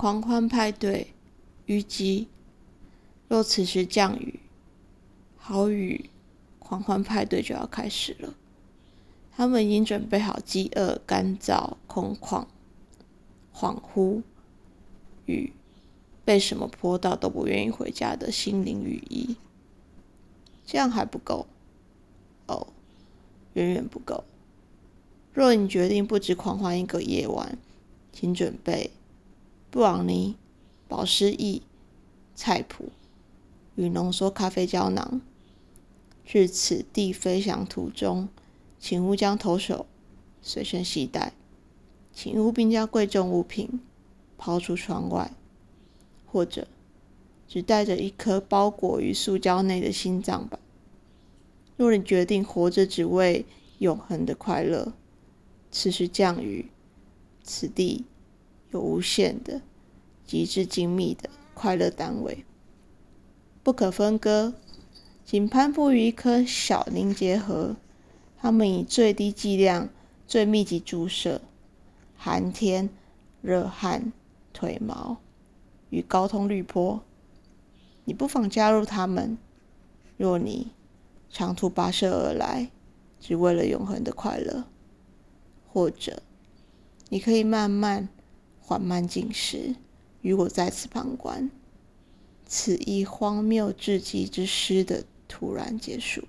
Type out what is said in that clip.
狂欢派对，虞姬。若此时降雨，好雨，狂欢派对就要开始了。他们已经准备好饥饿、干燥、空旷、恍惚与被什么泼到都不愿意回家的心灵雨衣。这样还不够哦，远远不够。若你决定不止狂欢一个夜晚，请准备布朗尼、保湿液、菜谱。与浓缩咖啡胶囊。至此地飞翔途中，请勿将投手随身携带，请勿并将贵重物品抛出窗外，或者只带着一颗包裹于塑胶内的心脏吧。若你决定活着只为永恒的快乐，此时降雨，此地有无限的、极致精密的快乐单位。不可分割，仅攀附于一颗小凝结核。它们以最低剂量、最密集注射，寒天、热汗、腿毛与高通滤波。你不妨加入他们。若你长途跋涉而来，只为了永恒的快乐，或者你可以慢慢、缓慢进食，与我再次旁观。此一荒谬至极之诗的突然结束。